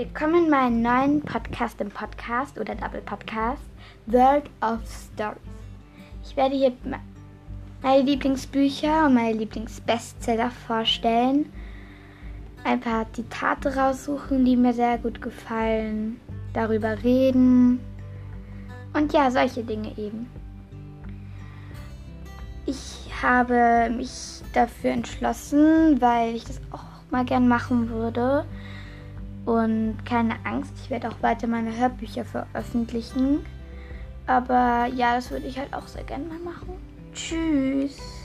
Willkommen in meinem neuen Podcast im Podcast oder Double Podcast World of Stories. Ich werde hier meine Lieblingsbücher und meine Lieblingsbestseller vorstellen. Ein paar Zitate raussuchen, die mir sehr gut gefallen. Darüber reden. Und ja, solche Dinge eben. Ich habe mich dafür entschlossen, weil ich das auch mal gern machen würde. Und keine Angst, ich werde auch weiter meine Hörbücher veröffentlichen. Aber ja, das würde ich halt auch sehr gerne mal machen. Tschüss.